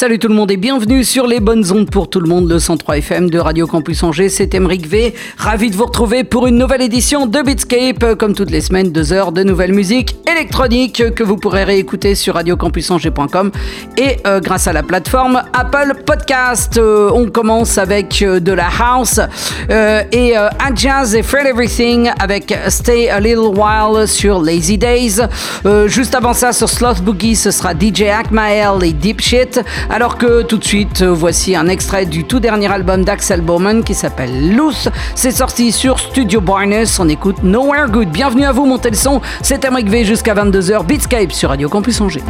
Salut tout le monde et bienvenue sur les bonnes ondes pour tout le monde, le 103 FM de Radio Campus Angers. C'est Emeric V. Ravi de vous retrouver pour une nouvelle édition de Beatscape. Comme toutes les semaines, deux heures de nouvelle musique électronique que vous pourrez réécouter sur radiocampusangers.com et euh, grâce à la plateforme Apple Podcast. Euh, on commence avec euh, de la house et un jazz et Fred Everything avec Stay a Little While sur Lazy Days. juste avant ça, sur Sloth Boogie, ce sera DJ Akmael et Deep Shit. Alors que tout de suite, voici un extrait du tout dernier album d'Axel Bowman qui s'appelle Loose. C'est sorti sur Studio Barnes. On écoute Nowhere Good. Bienvenue à vous, montez le son. C'est V jusqu'à 22h. Beatscape sur Radio Campus Angers.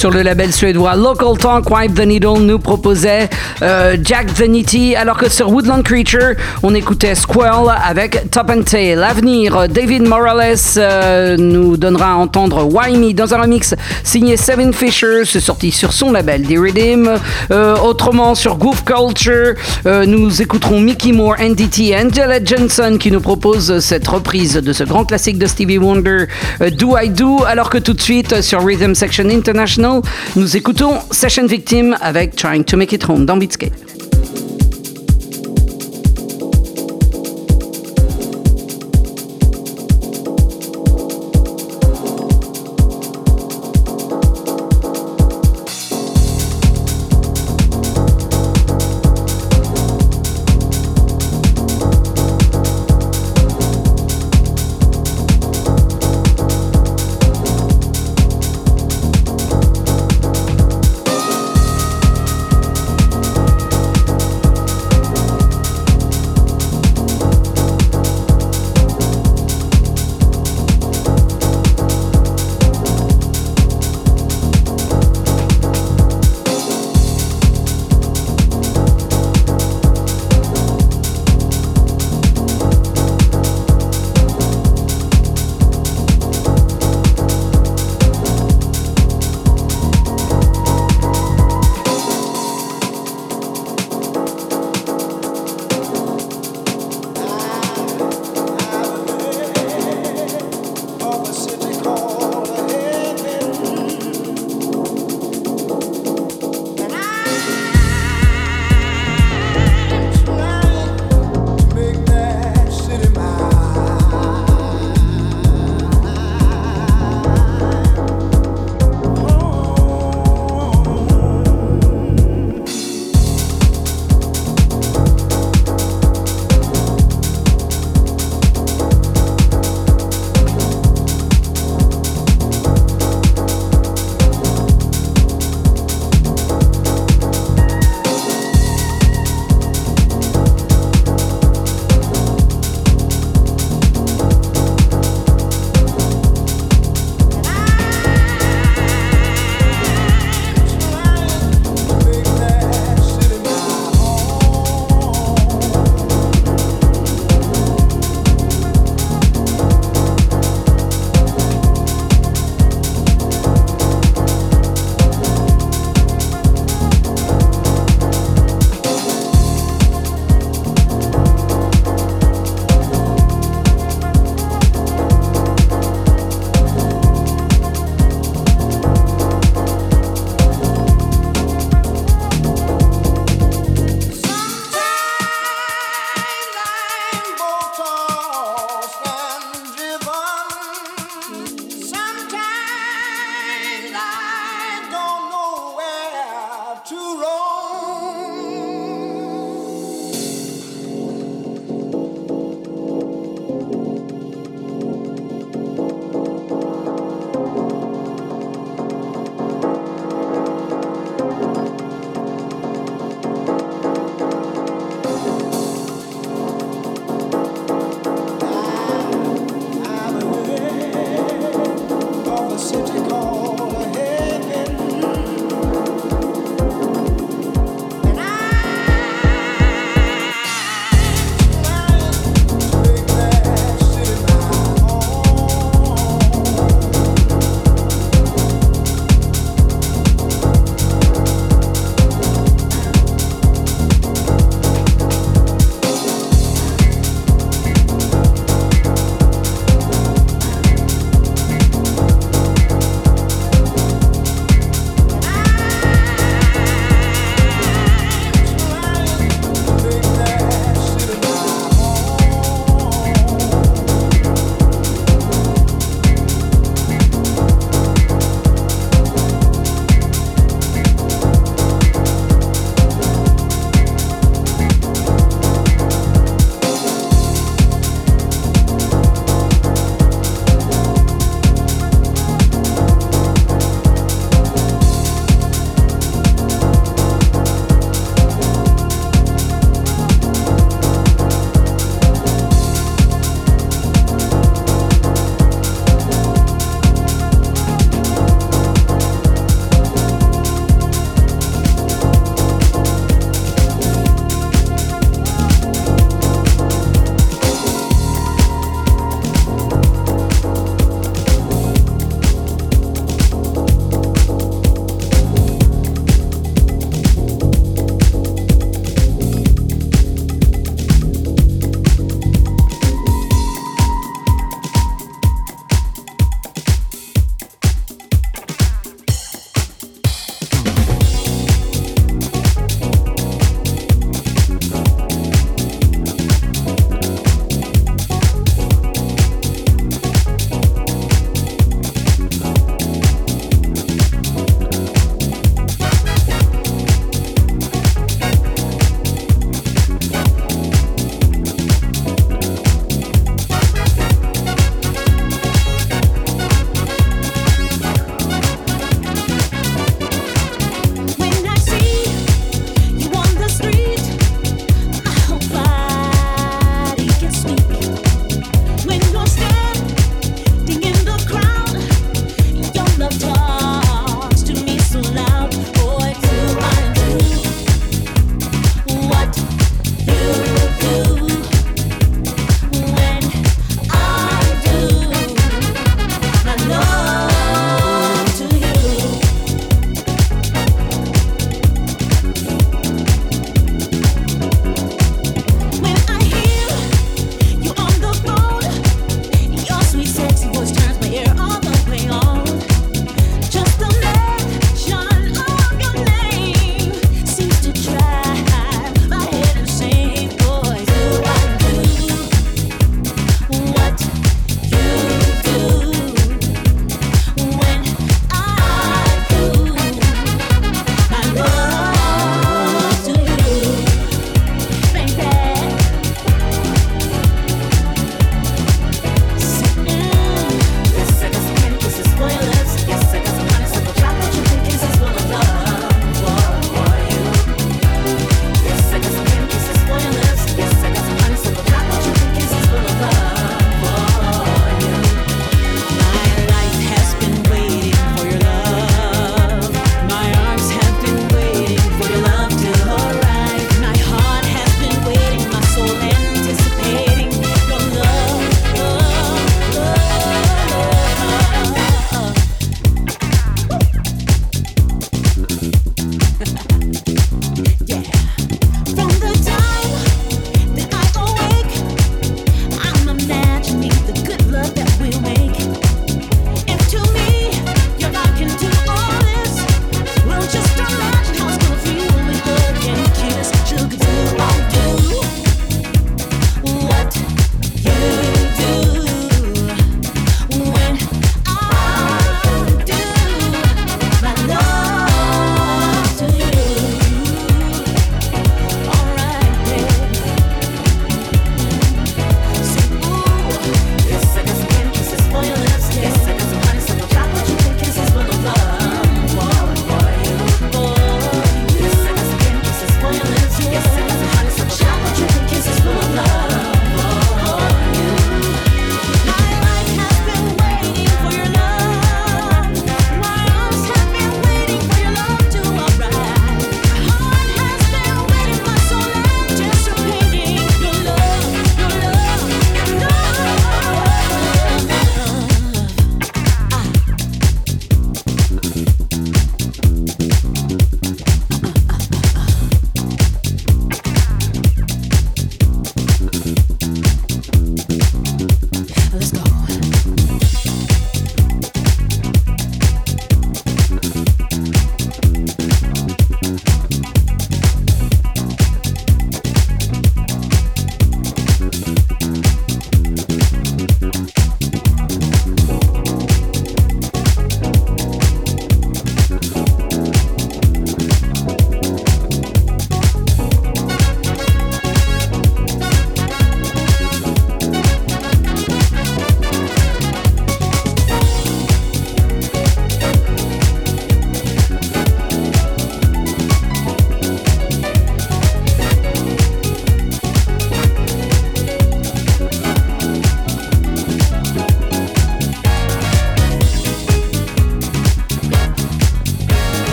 Sur le label suédois Local Talk, Wipe the Needle nous proposait euh, Jack the Nitty, alors que sur Woodland Creature, on écoutait Squirrel avec Top and Tail. L'avenir, David Morales euh, nous donnera à entendre Why Me dans un remix signé Seven Fisher, c'est sorti sur son label The Redeem. Euh, autrement, sur Goof Culture, nous écouterons Mickey Moore, NDT, Angela Johnson qui nous propose cette reprise de ce grand classique de Stevie Wonder, Do I Do, alors que tout de suite sur Rhythm Section International, nous écoutons Session Victim avec Trying to Make It Home dans Beatscape.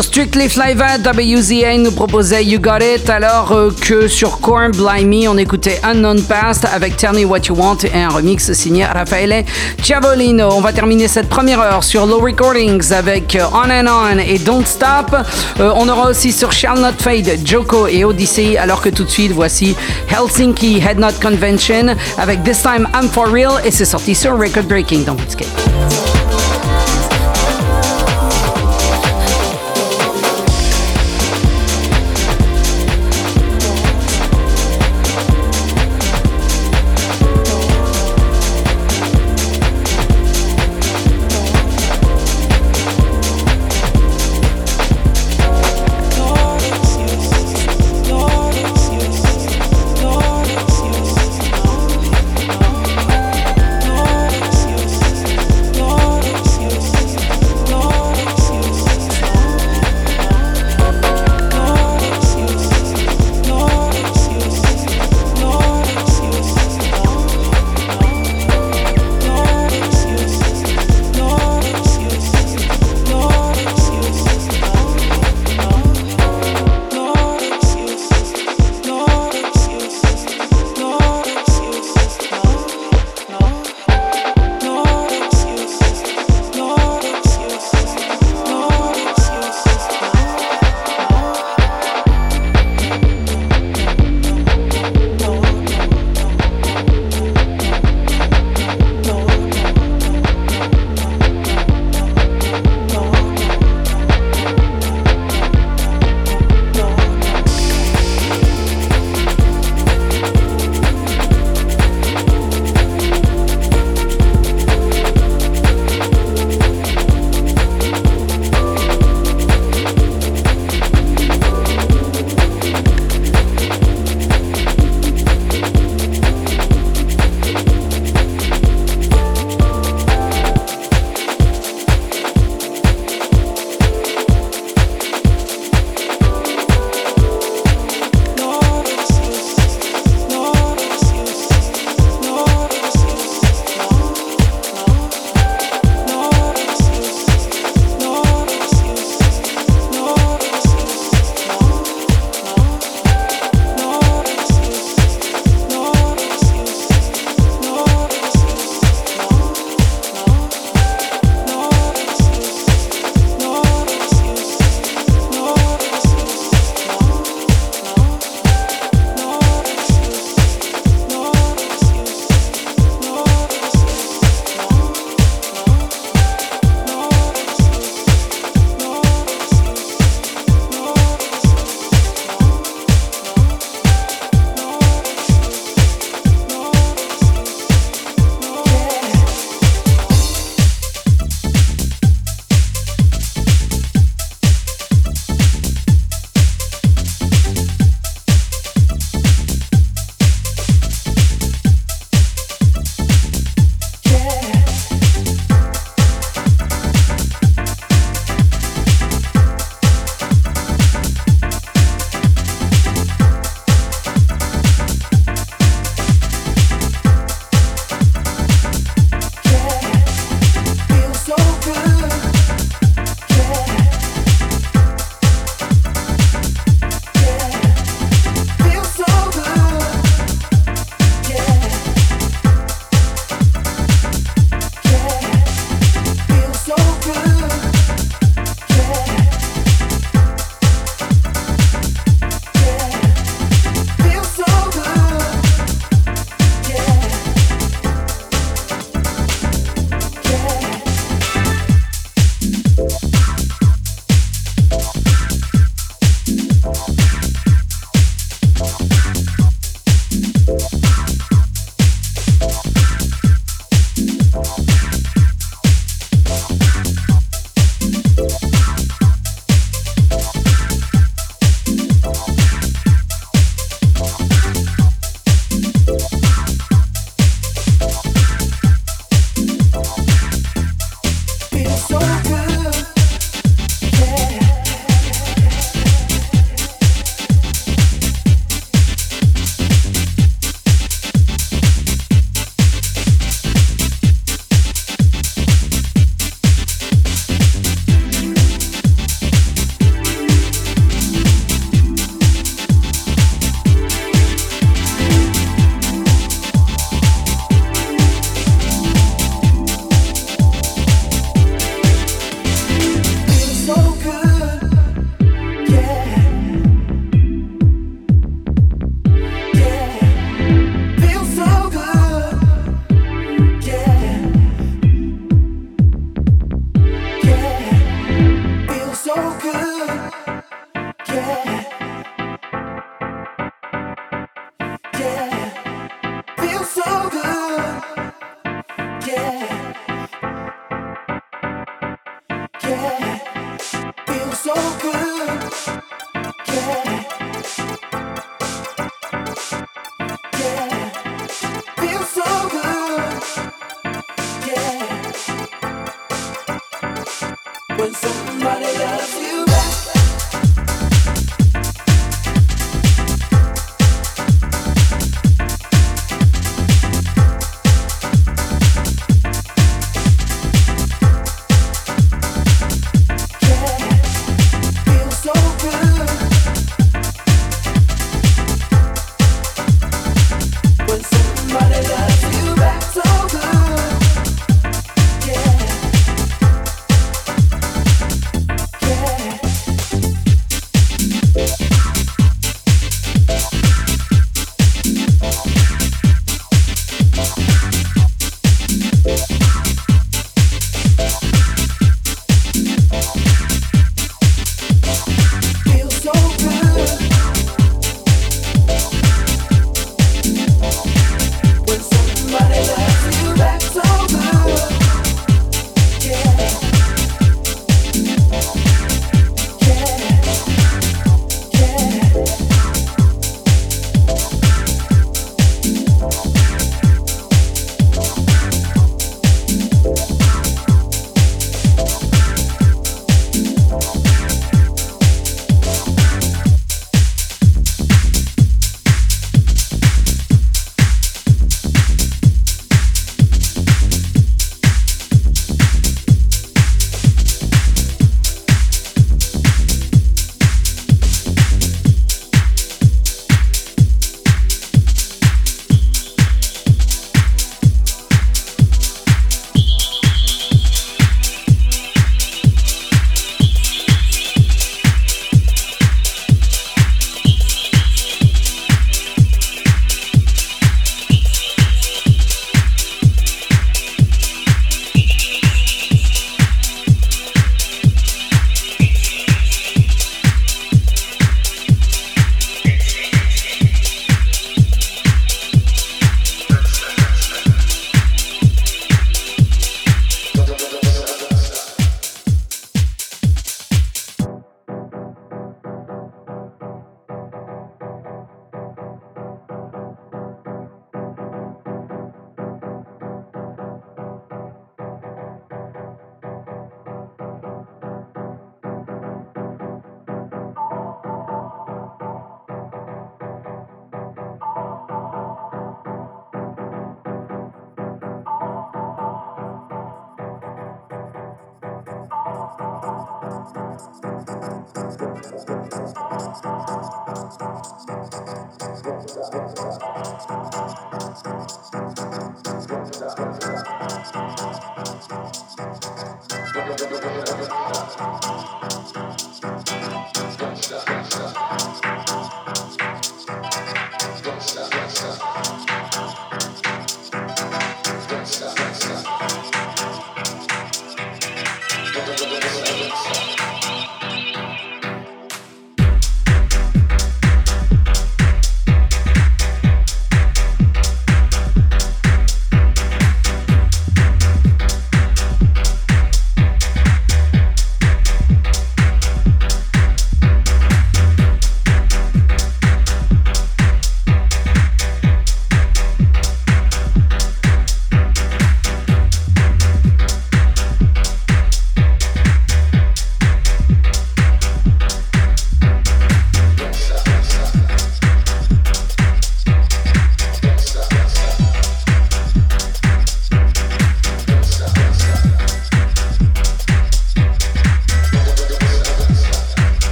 Sur Strictly Flavor, WZA nous proposait You Got It, alors euh, que sur Corn Blimey, on écoutait Unknown Past avec Tell Me What You Want et un remix signé Raffaele Ciavolino. On va terminer cette première heure sur Low Recordings avec euh, On and On et Don't Stop. Euh, on aura aussi sur Shall Not Fade, Joko et Odyssey, alors que tout de suite, voici Helsinki Head Not Convention avec This Time I'm For Real et c'est sorti sur Record Breaking dans Beatscape.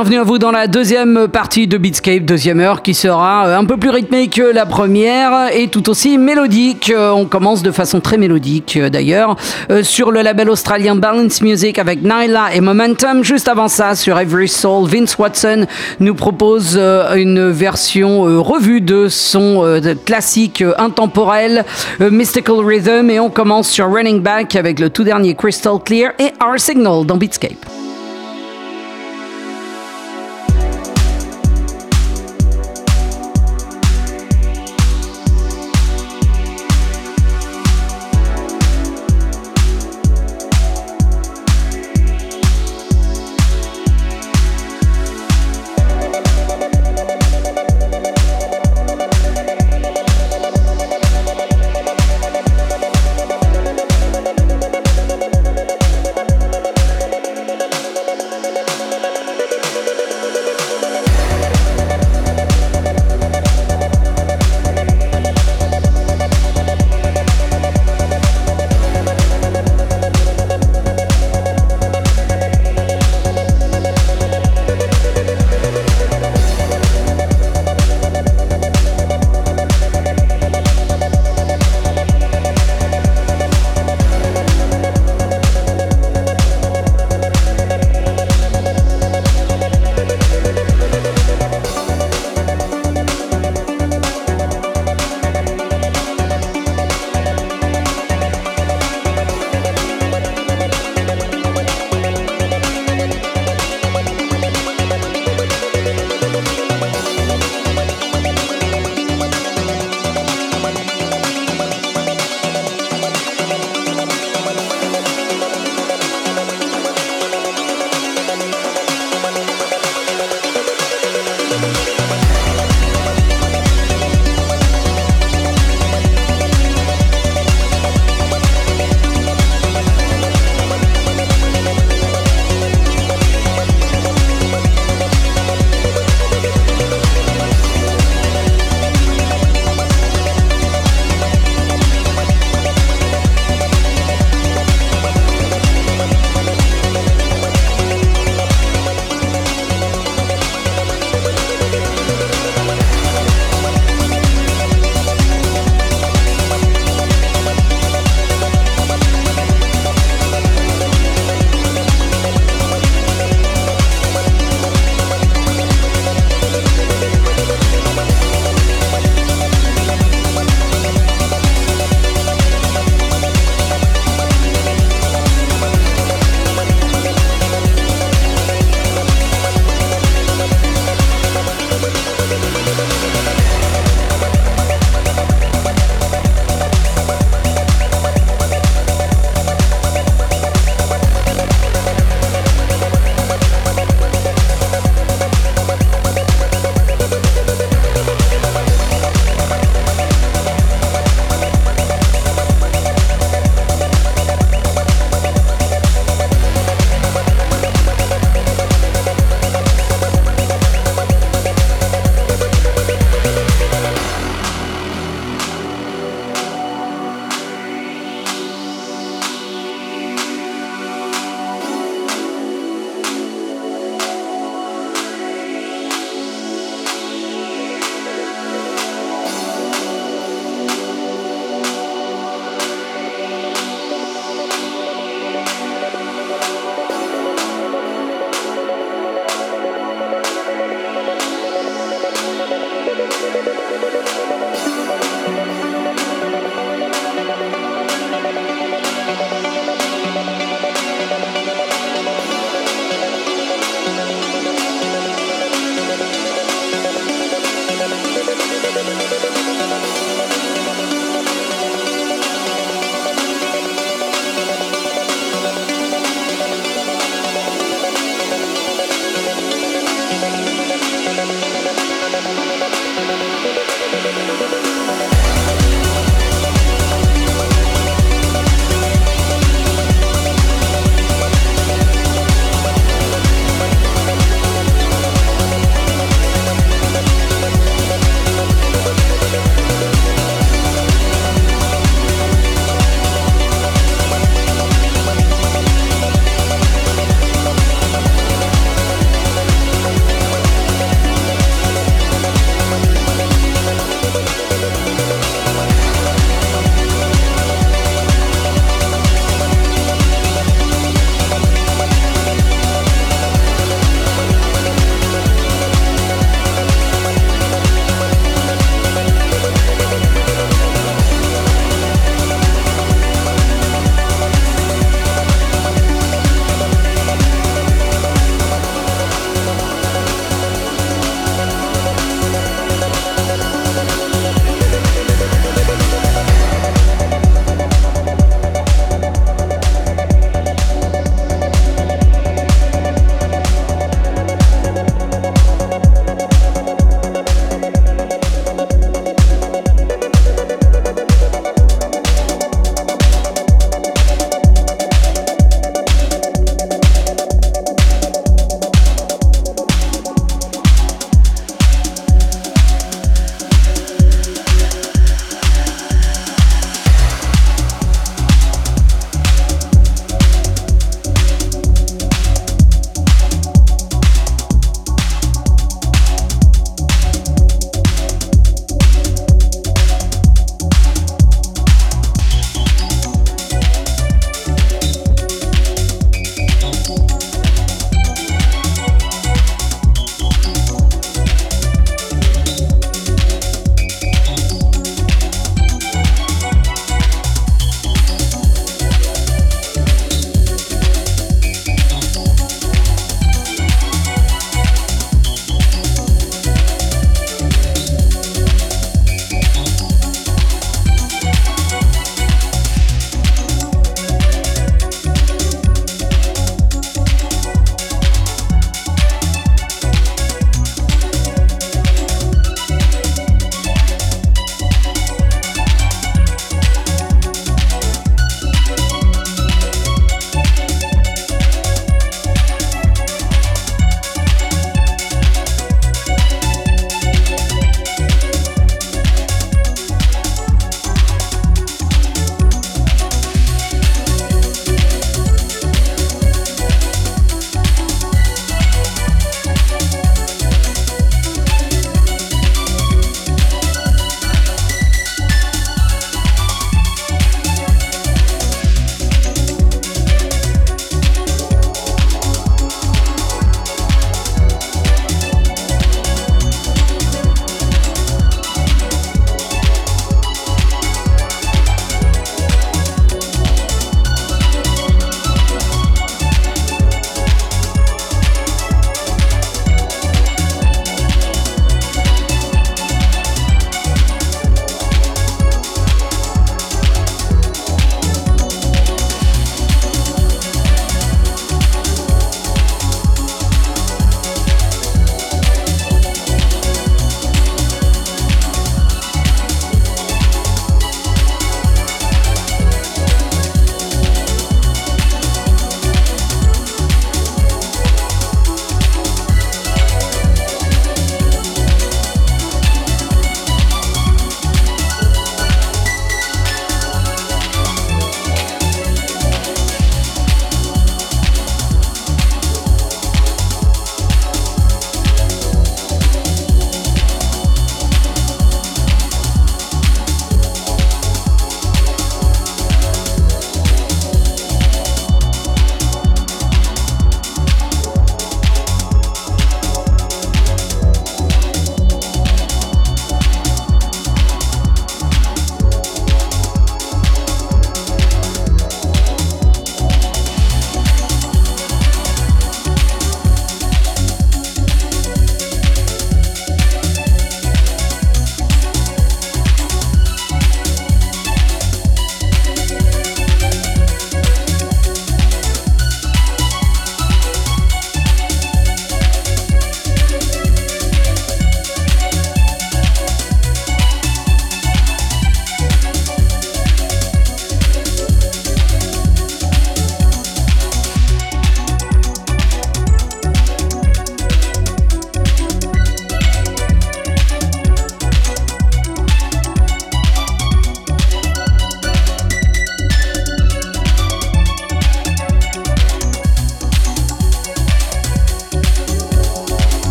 Bienvenue à vous dans la deuxième partie de Beatscape, deuxième heure, qui sera euh, un peu plus rythmée que la première et tout aussi mélodique. Euh, on commence de façon très mélodique euh, d'ailleurs sur le label australien Balance Music avec Nyla et Momentum. Juste avant ça, sur Every Soul, Vince Watson nous propose une version revue de son classique intemporel Mystical Rhythm et on commence sur Running Back avec le tout dernier Crystal Clear et Our Signal dans Beatscape.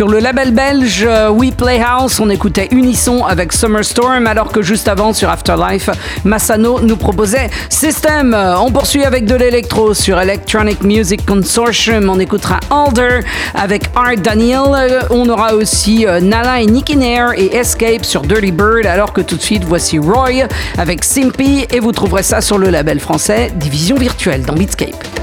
Sur le label belge euh, We Play House, on écoutait Unisson avec Summer Storm, alors que juste avant sur Afterlife, Massano nous proposait System. On poursuit avec de l'électro sur Electronic Music Consortium. On écoutera Alder avec Art Daniel. On aura aussi euh, Nala et Nicky Nair et Escape sur Dirty Bird, alors que tout de suite voici Roy avec Simpy et vous trouverez ça sur le label français Division Virtuelle dans Beatscape.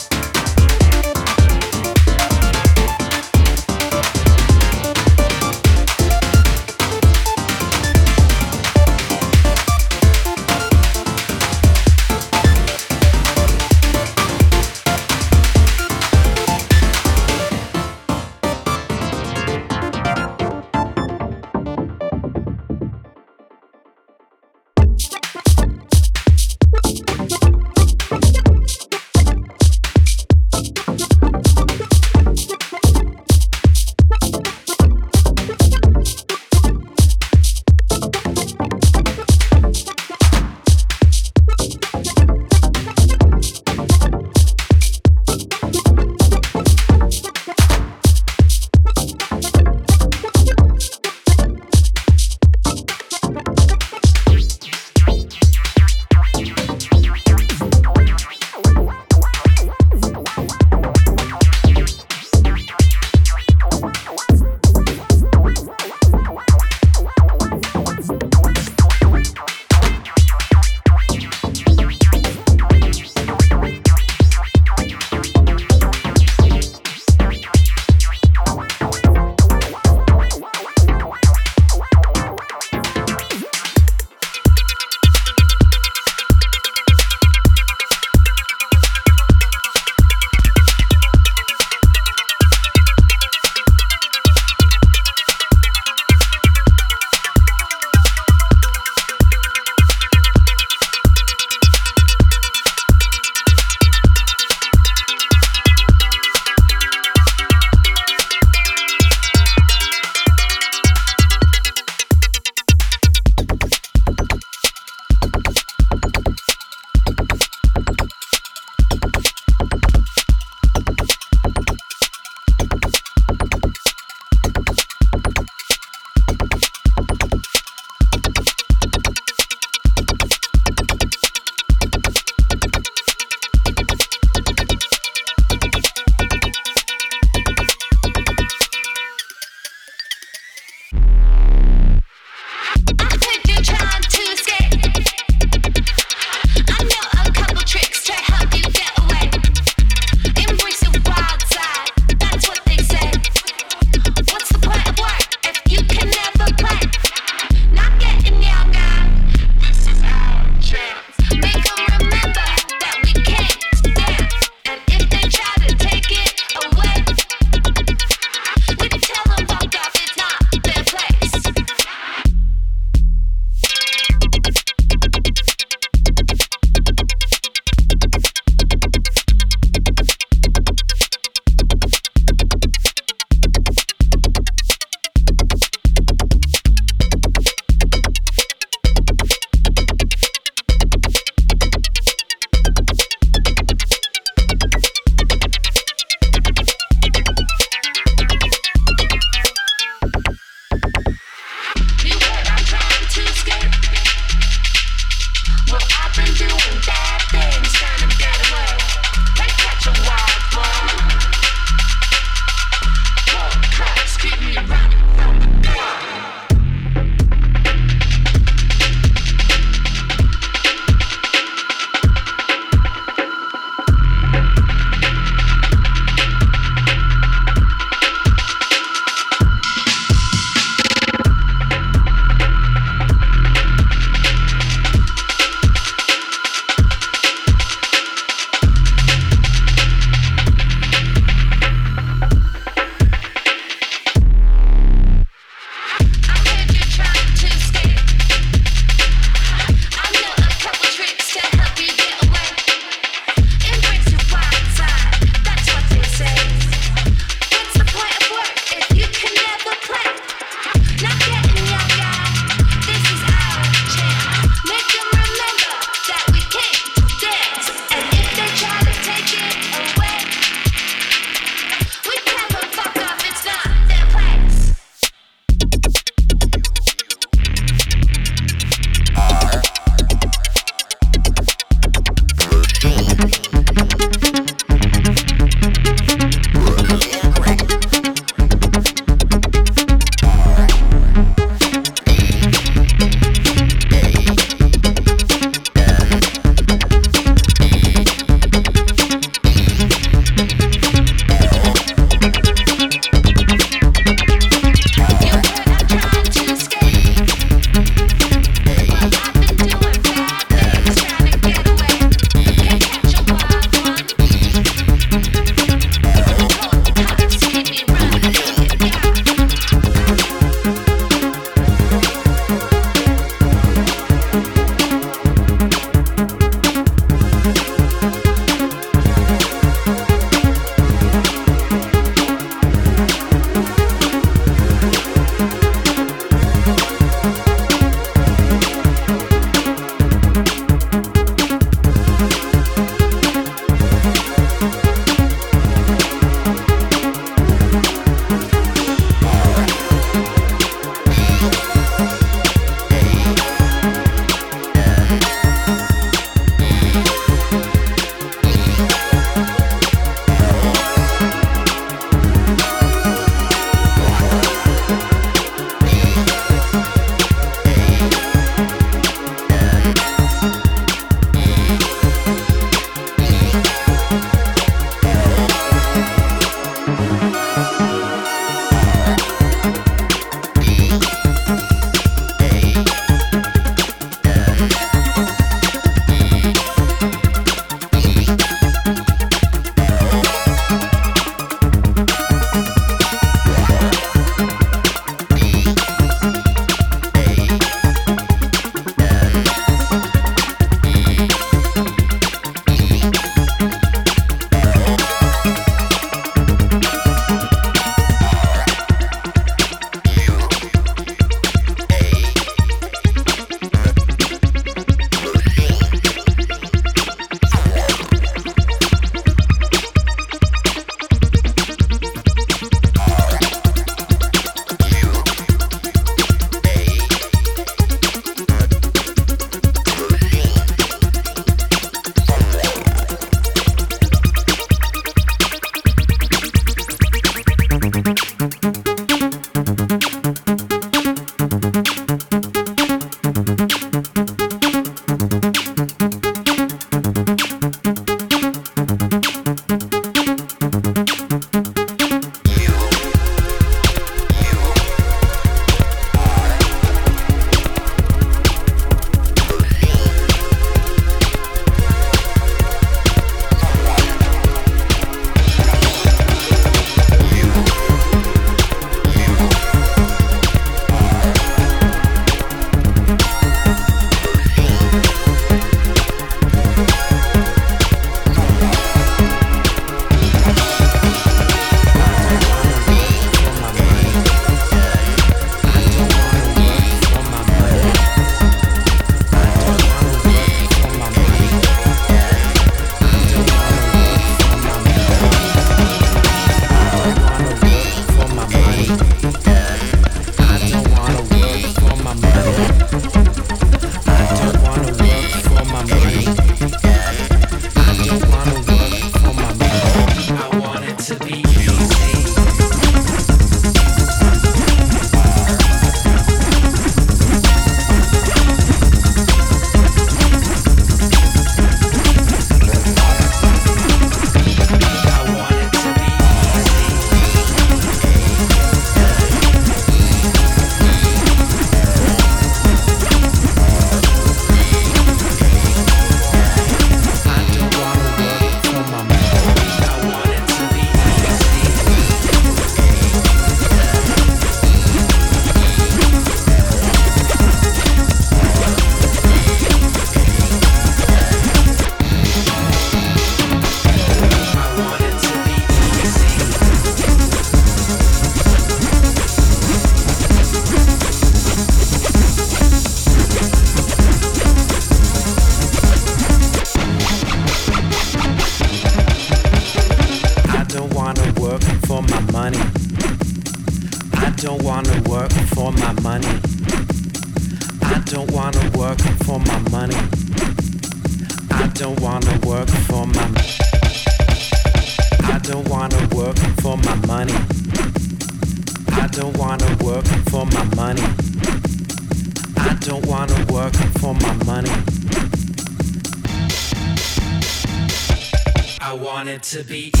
To be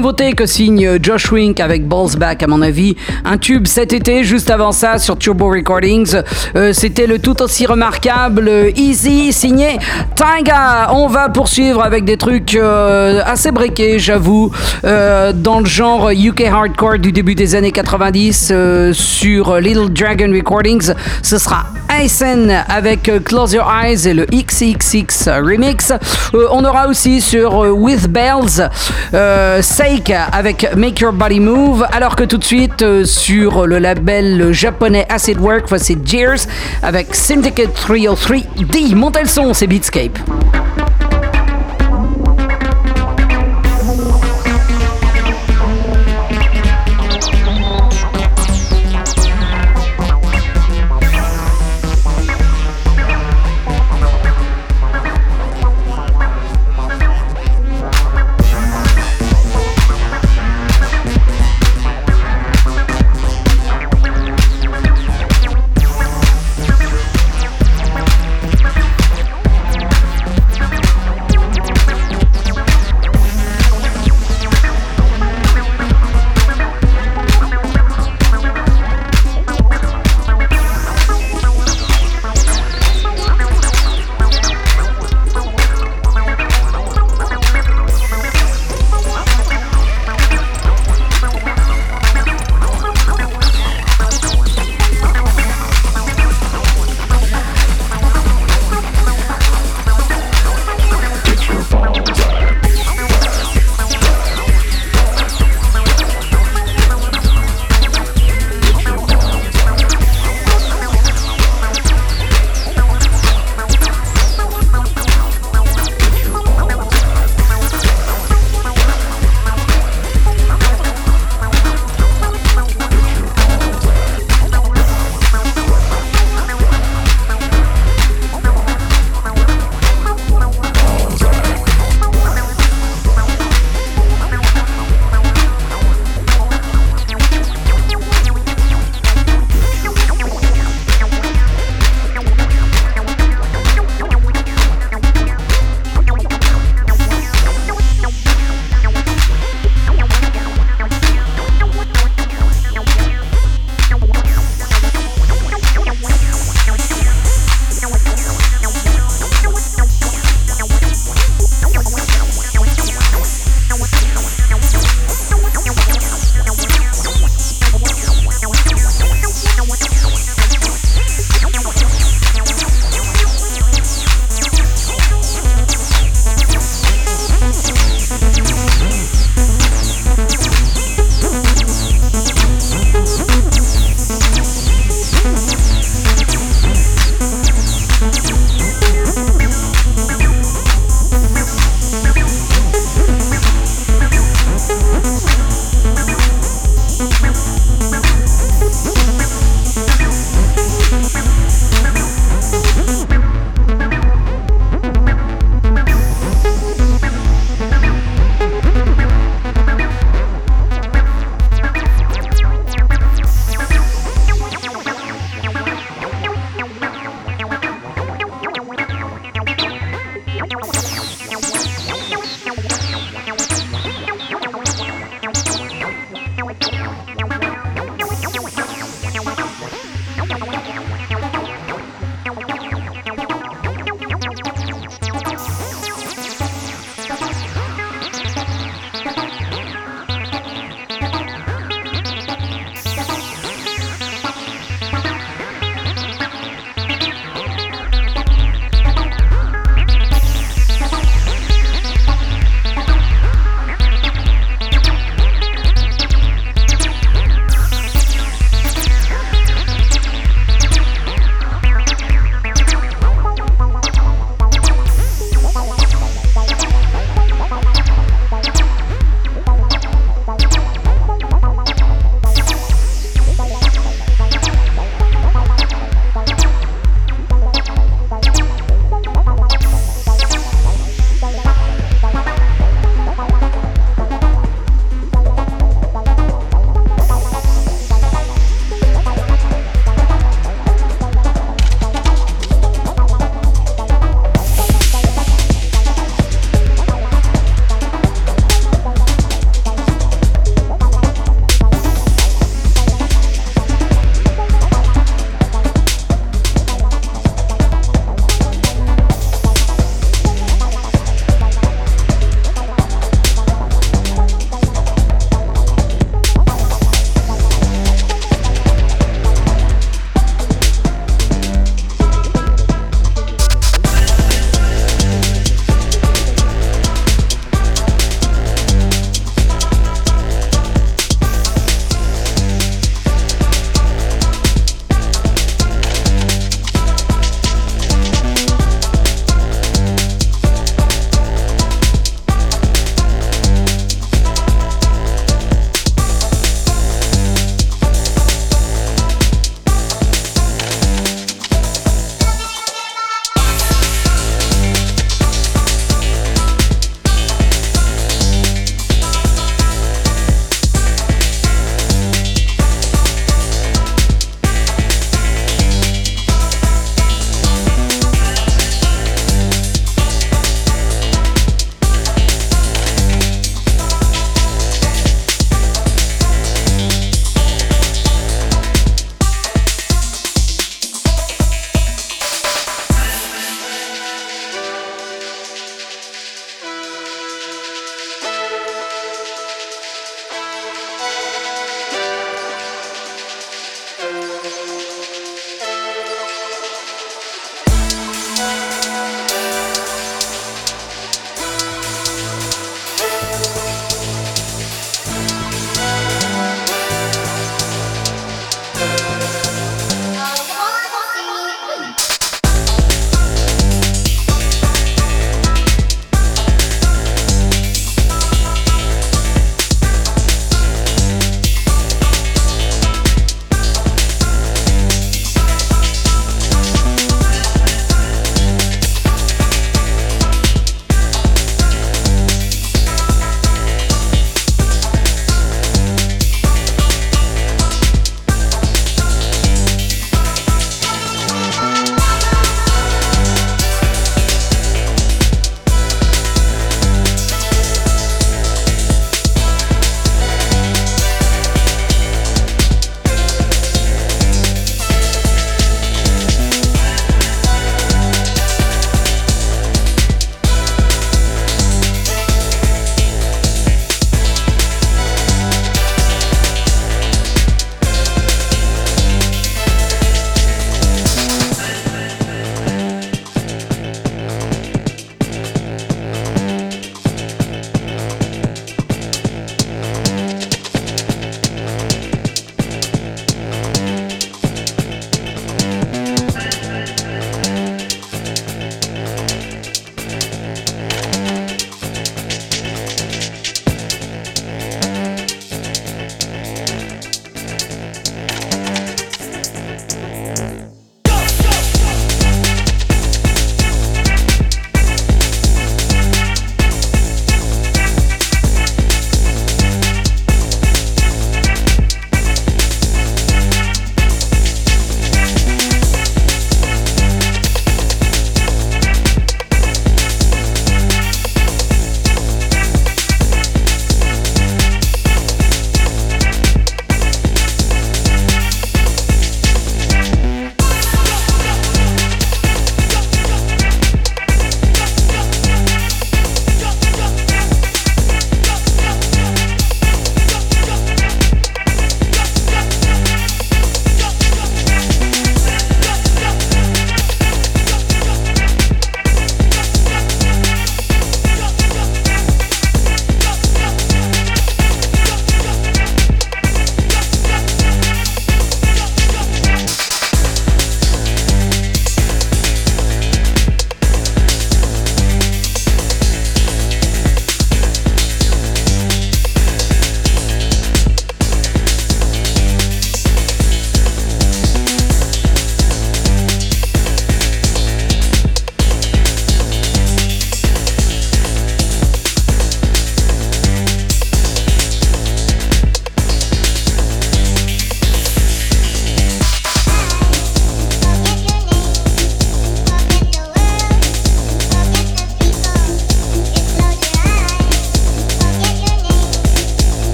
nouveauté que signe Josh Wink avec Balls Back, à mon avis. Un tube cet été, juste avant ça, sur Turbo Recordings. Euh, c'était le tout aussi remarquable Easy, signé Taiga. On va poursuivre avec des trucs euh, assez briqués, j'avoue, euh, dans le genre UK Hardcore du début des années 90 sur Little Dragon Recordings. Ce sera Aysen avec Close Your Eyes et le XXX Remix. on aura aussi sur With Bells euh, Avec Make Your Body Move, alors que tout de suite euh, sur le label japonais Acid Work, voici Jeers avec Syndicate 303 D. Montez le son, c'est Beatscape.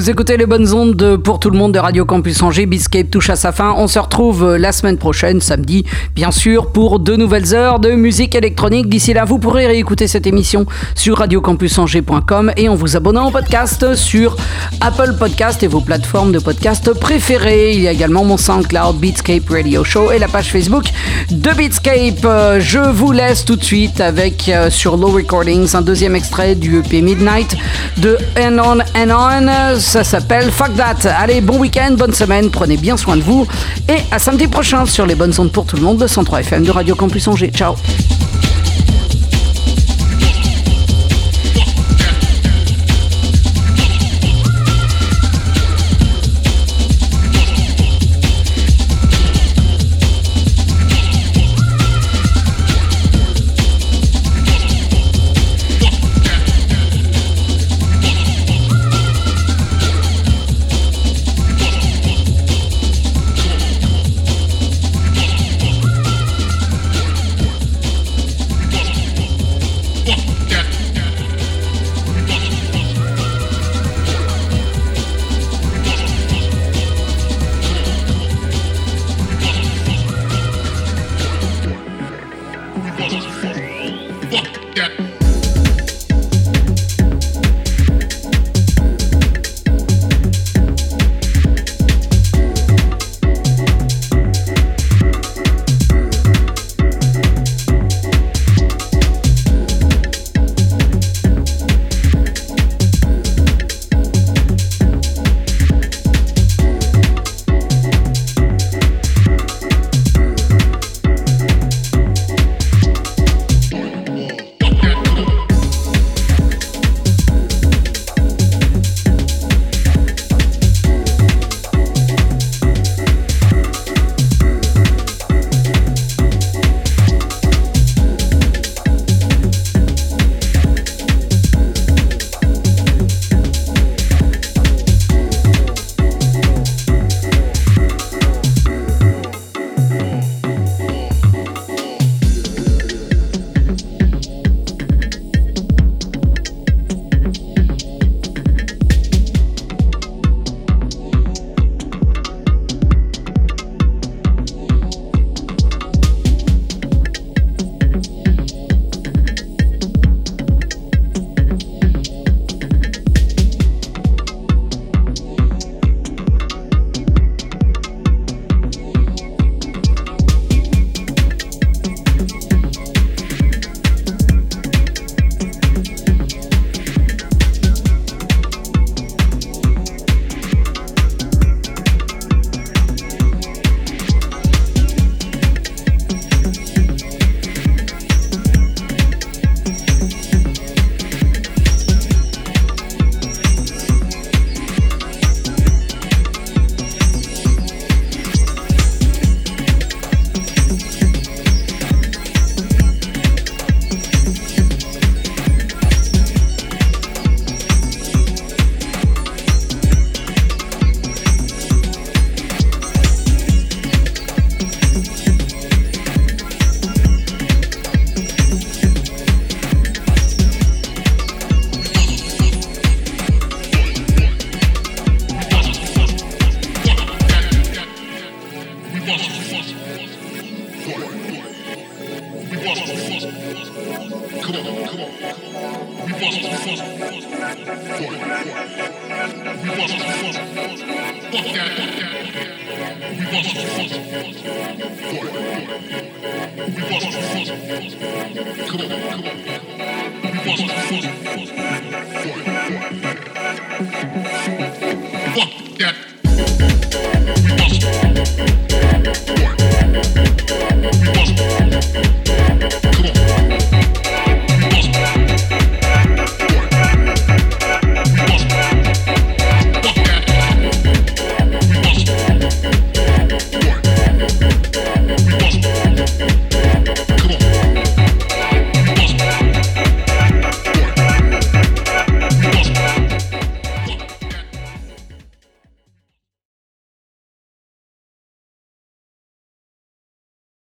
Vous écoutez les bonnes ondes pour tout le monde de Radio Campus Angers. Biscape touche à sa fin. On se retrouve euh, la semaine prochaine, samedi, bien sûr, pour de nouvelles heures de musique électronique. D'ici là, vous pourrez réécouter cette émission sur radiocampusangers.com et en vous abonnant au podcast sur Apple Podcast et vos plateformes de podcast préférées. Il y a également mon SoundCloud Beatscape Radio Show et la page Facebook de Beatscape. Euh, je vous laisse tout de suite avec euh, sur Low Recordings un deuxième extrait du EP Midnight de And On and On. Ça s'appelle Fuck That. Allez, bon week-end, bonne semaine, prenez bien soin de vous et à samedi prochain sur les bonnes ondes pour tout le monde, de 103 FM de Radio Campus Angers. Ciao.